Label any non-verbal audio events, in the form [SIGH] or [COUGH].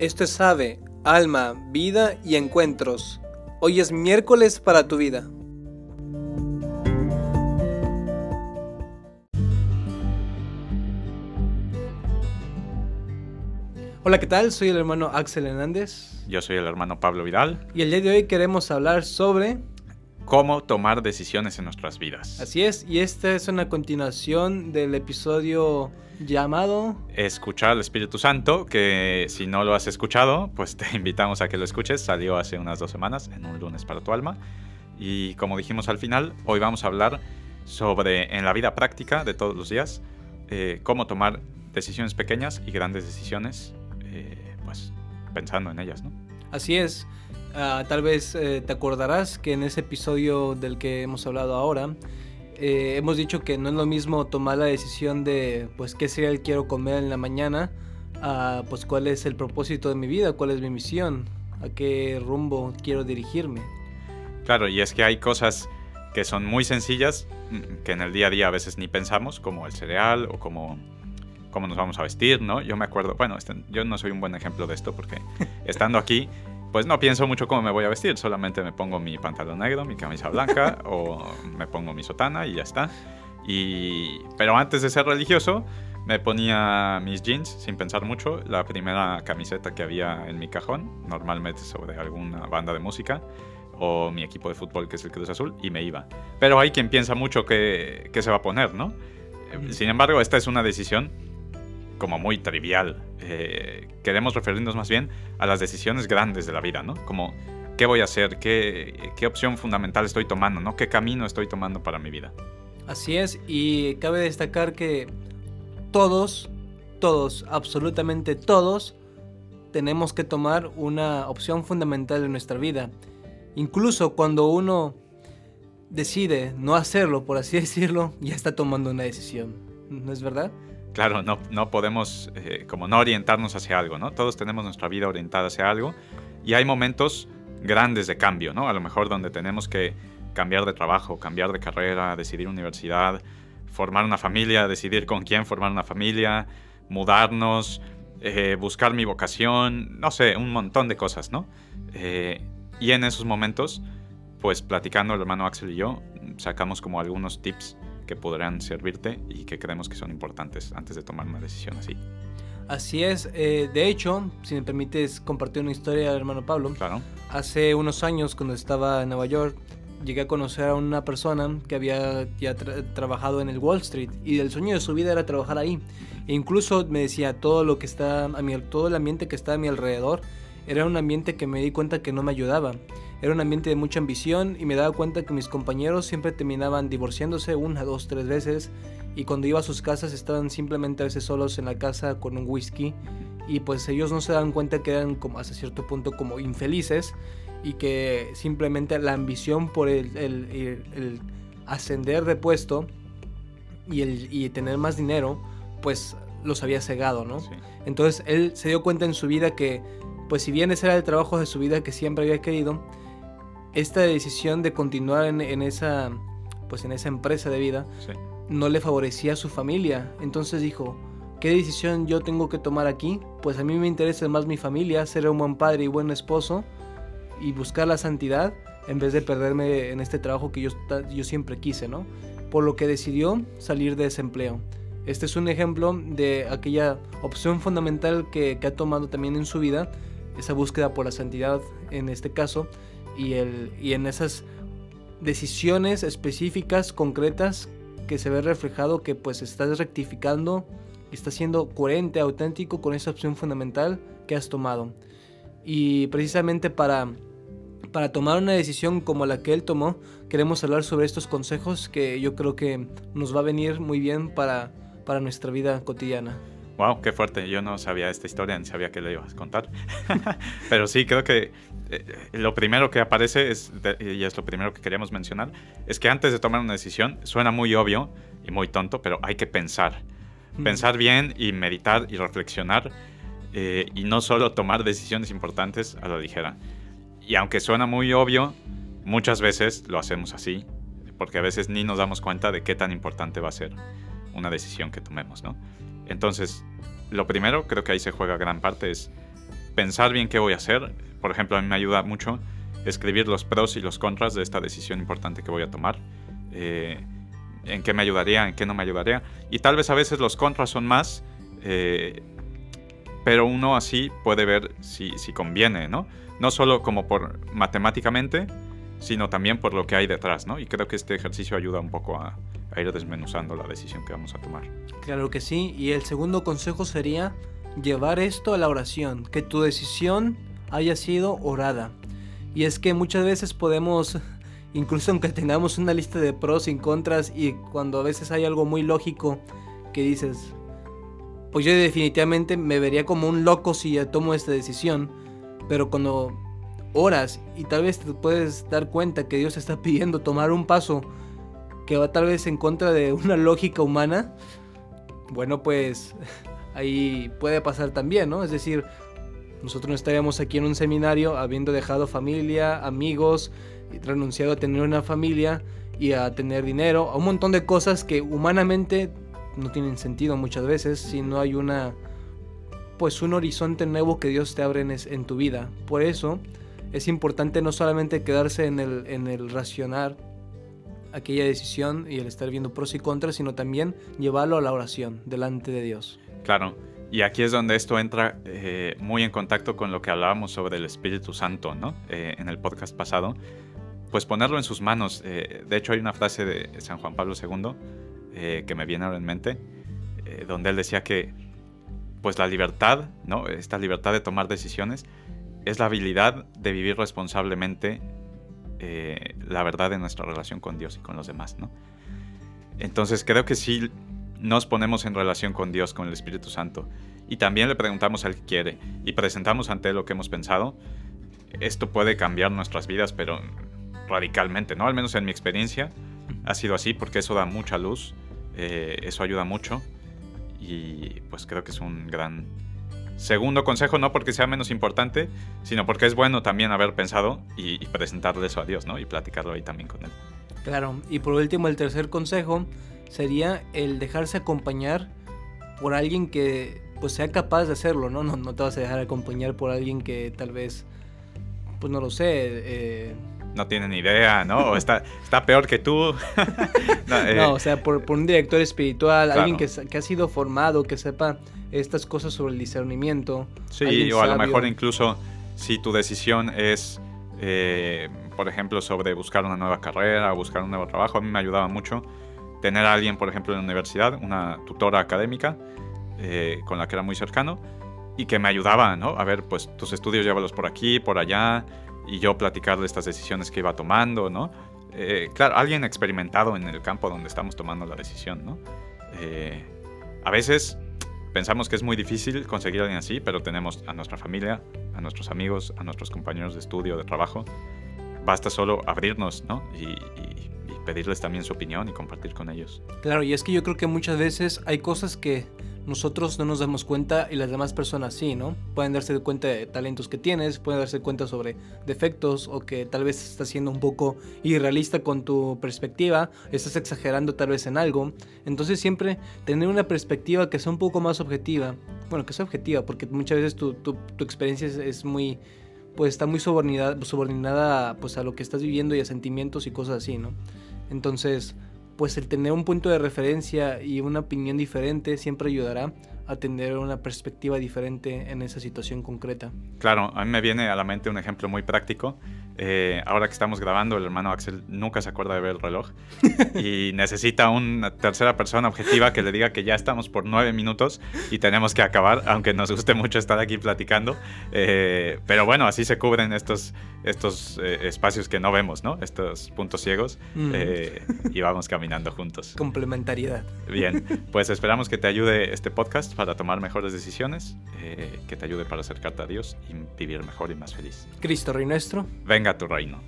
Esto es Ave, Alma, Vida y Encuentros. Hoy es miércoles para tu vida. Hola, ¿qué tal? Soy el hermano Axel Hernández. Yo soy el hermano Pablo Vidal. Y el día de hoy queremos hablar sobre... Cómo tomar decisiones en nuestras vidas. Así es, y esta es una continuación del episodio llamado... Escuchar al Espíritu Santo, que si no lo has escuchado, pues te [LAUGHS] invitamos a que lo escuches. Salió hace unas dos semanas, en un lunes para tu alma. Y como dijimos al final, hoy vamos a hablar sobre, en la vida práctica de todos los días, eh, cómo tomar decisiones pequeñas y grandes decisiones, eh, pues pensando en ellas, ¿no? Así es. Ah, tal vez eh, te acordarás que en ese episodio del que hemos hablado ahora, eh, hemos dicho que no es lo mismo tomar la decisión de, pues, qué cereal quiero comer en la mañana, a, pues, cuál es el propósito de mi vida, cuál es mi misión, a qué rumbo quiero dirigirme. Claro, y es que hay cosas que son muy sencillas, mm, que en el día a día a veces ni pensamos, como el cereal o como cómo nos vamos a vestir, ¿no? Yo me acuerdo, bueno, este, yo no soy un buen ejemplo de esto porque [LAUGHS] estando aquí pues no pienso mucho cómo me voy a vestir, solamente me pongo mi pantalón negro, mi camisa blanca [LAUGHS] o me pongo mi sotana y ya está. Y, pero antes de ser religioso, me ponía mis jeans sin pensar mucho, la primera camiseta que había en mi cajón, normalmente sobre alguna banda de música, o mi equipo de fútbol que es el Cruz Azul, y me iba. Pero hay quien piensa mucho que, que se va a poner, ¿no? Sin embargo, esta es una decisión como muy trivial. Eh, queremos referirnos más bien a las decisiones grandes de la vida, ¿no? Como qué voy a hacer, qué, qué opción fundamental estoy tomando, ¿no? ¿Qué camino estoy tomando para mi vida? Así es, y cabe destacar que todos, todos, absolutamente todos, tenemos que tomar una opción fundamental en nuestra vida. Incluso cuando uno decide no hacerlo, por así [LAUGHS] decirlo, ya está tomando una decisión. ¿No es verdad? Claro, no, no podemos eh, como no orientarnos hacia algo, ¿no? Todos tenemos nuestra vida orientada hacia algo y hay momentos grandes de cambio, ¿no? A lo mejor donde tenemos que cambiar de trabajo, cambiar de carrera, decidir universidad, formar una familia, decidir con quién formar una familia, mudarnos, eh, buscar mi vocación, no sé, un montón de cosas, ¿no? Eh, y en esos momentos, pues platicando el hermano Axel y yo, sacamos como algunos tips que podrán servirte y que creemos que son importantes antes de tomar una decisión así. Así es, eh, de hecho, si me permites compartir una historia, hermano Pablo. Claro. Hace unos años, cuando estaba en Nueva York, llegué a conocer a una persona que había ya trabajado en el Wall Street y el sueño de su vida era trabajar ahí. E incluso me decía todo lo que está a mi, todo el ambiente que está a mi alrededor era un ambiente que me di cuenta que no me ayudaba. Era un ambiente de mucha ambición y me daba cuenta que mis compañeros siempre terminaban divorciándose una, dos, tres veces y cuando iba a sus casas estaban simplemente a veces solos en la casa con un whisky y pues ellos no se dan cuenta que eran como hasta cierto punto como infelices y que simplemente la ambición por el, el, ascender de puesto y, el, y tener más dinero pues los había cegado, ¿no? Entonces él se dio cuenta en su vida que pues si bien ese era el trabajo de su vida que siempre había querido, esta decisión de continuar en, esa pues en esa empresa de vida no le favorecía a su familia. Entonces dijo, ¿qué decisión yo tengo que tomar aquí? Pues a mí me interesa más mi familia, ser un buen padre y buen esposo y buscar la santidad en vez de perderme en este trabajo que yo, yo siempre quise, ¿no? Por lo que decidió salir de ese empleo. Este es un ejemplo de aquella opción fundamental que, que ha tomado también en su vida, esa búsqueda por la santidad en este caso, y, el, y en esas decisiones específicas, concretas, que se ve reflejado que pues estás rectificando y estás siendo coherente, auténtico con esa opción fundamental que has tomado. Y precisamente para, para tomar una decisión como la que él tomó, queremos hablar sobre estos consejos que yo creo que nos va a venir muy bien para, para nuestra vida cotidiana. Wow, qué fuerte. Yo no sabía esta historia, ni sabía que le ibas a contar. [LAUGHS] Pero sí, creo que eh, lo primero que aparece, es, y es lo primero que queríamos mencionar, es que antes de tomar una decisión, suena muy obvio y muy tonto, pero hay que pensar. Pensar bien y meditar y reflexionar. Eh, y no solo tomar decisiones importantes a la ligera. Y aunque suena muy obvio, muchas veces lo hacemos así, porque a veces ni nos damos cuenta de qué tan importante va a ser una decisión que tomemos, ¿no? Entonces, lo primero, creo que ahí se juega gran parte, es pensar bien qué voy a hacer. Por ejemplo, a mí me ayuda mucho escribir los pros y los contras de esta decisión importante que voy a tomar. Eh, en qué me ayudaría, en qué no me ayudaría. Y tal vez a veces los contras son más, eh, pero uno así puede ver si, si, conviene, ¿no? No solo como por matemáticamente, sino también por lo que hay detrás, ¿no? Y creo que este ejercicio ayuda un poco a, a ir desmenuzando la decisión que vamos a tomar. Claro que sí. Y el segundo consejo sería llevar esto a la oración, que tu decisión haya sido orada. Y es que muchas veces podemos, incluso aunque tengamos una lista de pros y contras, y cuando a veces hay algo muy lógico que dices, pues yo definitivamente me vería como un loco si ya tomo esta decisión, pero cuando oras y tal vez te puedes dar cuenta que Dios está pidiendo tomar un paso que va tal vez en contra de [LAUGHS] una lógica humana, bueno pues [LAUGHS] ahí puede pasar también, ¿no? Es decir, nosotros no estaríamos aquí en un seminario habiendo dejado familia, amigos, renunciado a tener una familia y a tener dinero, a un montón de cosas que humanamente no tienen sentido muchas veces si no hay una pues un horizonte nuevo que Dios te abre en, en tu vida. Por eso es importante no solamente quedarse en el, en el racionar aquella decisión y el estar viendo pros y contras, sino también llevarlo a la oración delante de Dios. Claro, y aquí es donde esto entra eh, muy en contacto con lo que hablábamos sobre el Espíritu Santo, ¿no? Eh, en el podcast pasado. Pues ponerlo en sus manos. Eh, de hecho, hay una frase de San Juan Pablo II que me viene ahora en mente, donde él decía que, pues la libertad, ¿no? Esta libertad de tomar decisiones es la habilidad de vivir responsablemente la verdad de nuestra relación con Dios y con los demás, ¿no? Entonces creo que sí nos ponemos en relación con Dios, con el Espíritu Santo, y también le preguntamos al que quiere, y presentamos ante lo que hemos pensado, esto puede cambiar nuestras vidas, pero radicalmente, ¿no? Al menos en mi experiencia ha sido así, porque eso da mucha luz, eh, eso ayuda mucho, y pues creo que es un gran segundo consejo, no porque sea menos importante, sino porque es bueno también haber pensado y, y presentarle eso a Dios, ¿no? Y platicarlo ahí también con él. Claro, y por último el tercer consejo sería el dejarse acompañar por alguien que pues sea capaz de hacerlo, ¿no? No, no te vas a dejar acompañar por alguien que tal vez, pues no lo sé. Eh... No tiene ni idea, ¿no? O está, está peor que tú. [LAUGHS] no, eh... no, o sea, por, por, un director espiritual, alguien que, que, ha sido formado, que sepa estas cosas sobre el discernimiento. Sí, o a lo mejor incluso si tu decisión es, eh, por ejemplo, sobre buscar una nueva carrera, buscar un nuevo trabajo, a mí me ayudaba mucho tener a alguien, por ejemplo, en la universidad, una tutora académica eh, con la que era muy cercano y que me ayudaba, ¿no? A ver, pues tus estudios llévalos por aquí, por allá, y yo platicar de estas decisiones que iba tomando, ¿no? Eh, claro, alguien experimentado en el campo donde estamos tomando la decisión, ¿no? Eh, a veces pensamos que es muy difícil conseguir a alguien así, pero tenemos a nuestra familia, a nuestros amigos, a nuestros compañeros de estudio, de trabajo. Basta solo abrirnos, ¿no? Y, y pedirles también su opinión y compartir con ellos. Claro, y es que yo creo que muchas veces hay cosas que nosotros no nos damos cuenta y las demás personas sí, ¿no? Pueden darse cuenta de talentos que tienes, pueden darse cuenta sobre defectos o que tal vez estás siendo un poco irrealista con tu perspectiva, estás exagerando tal vez en algo. Entonces siempre tener una perspectiva que sea un poco más objetiva, bueno, que sea objetiva, porque muchas veces tu, tu, tu experiencia es, es muy pues está muy subordinada, subordinada pues a lo que estás viviendo y a sentimientos y cosas así, ¿no? Entonces, pues el tener un punto de referencia y una opinión diferente siempre ayudará a tener una perspectiva diferente en esa situación concreta. Claro, a mí me viene a la mente un ejemplo muy práctico. Eh, ahora que estamos grabando, el hermano Axel nunca se acuerda de ver el reloj [LAUGHS] y necesita una tercera persona objetiva que le diga que ya estamos por nueve minutos y tenemos que acabar, aunque nos guste mucho estar aquí platicando. Eh, pero bueno, así se cubren estos, estos eh, espacios que no vemos, ¿no? Estos puntos ciegos mm. y vamos caminando juntos. Complementariedad. Bien, pues esperamos que te ayude este podcast para tomar mejores decisiones, que te ayude para acercarte a Dios y vivir mejor y más feliz. Cristo Rey nuestro. Venga a tu reino.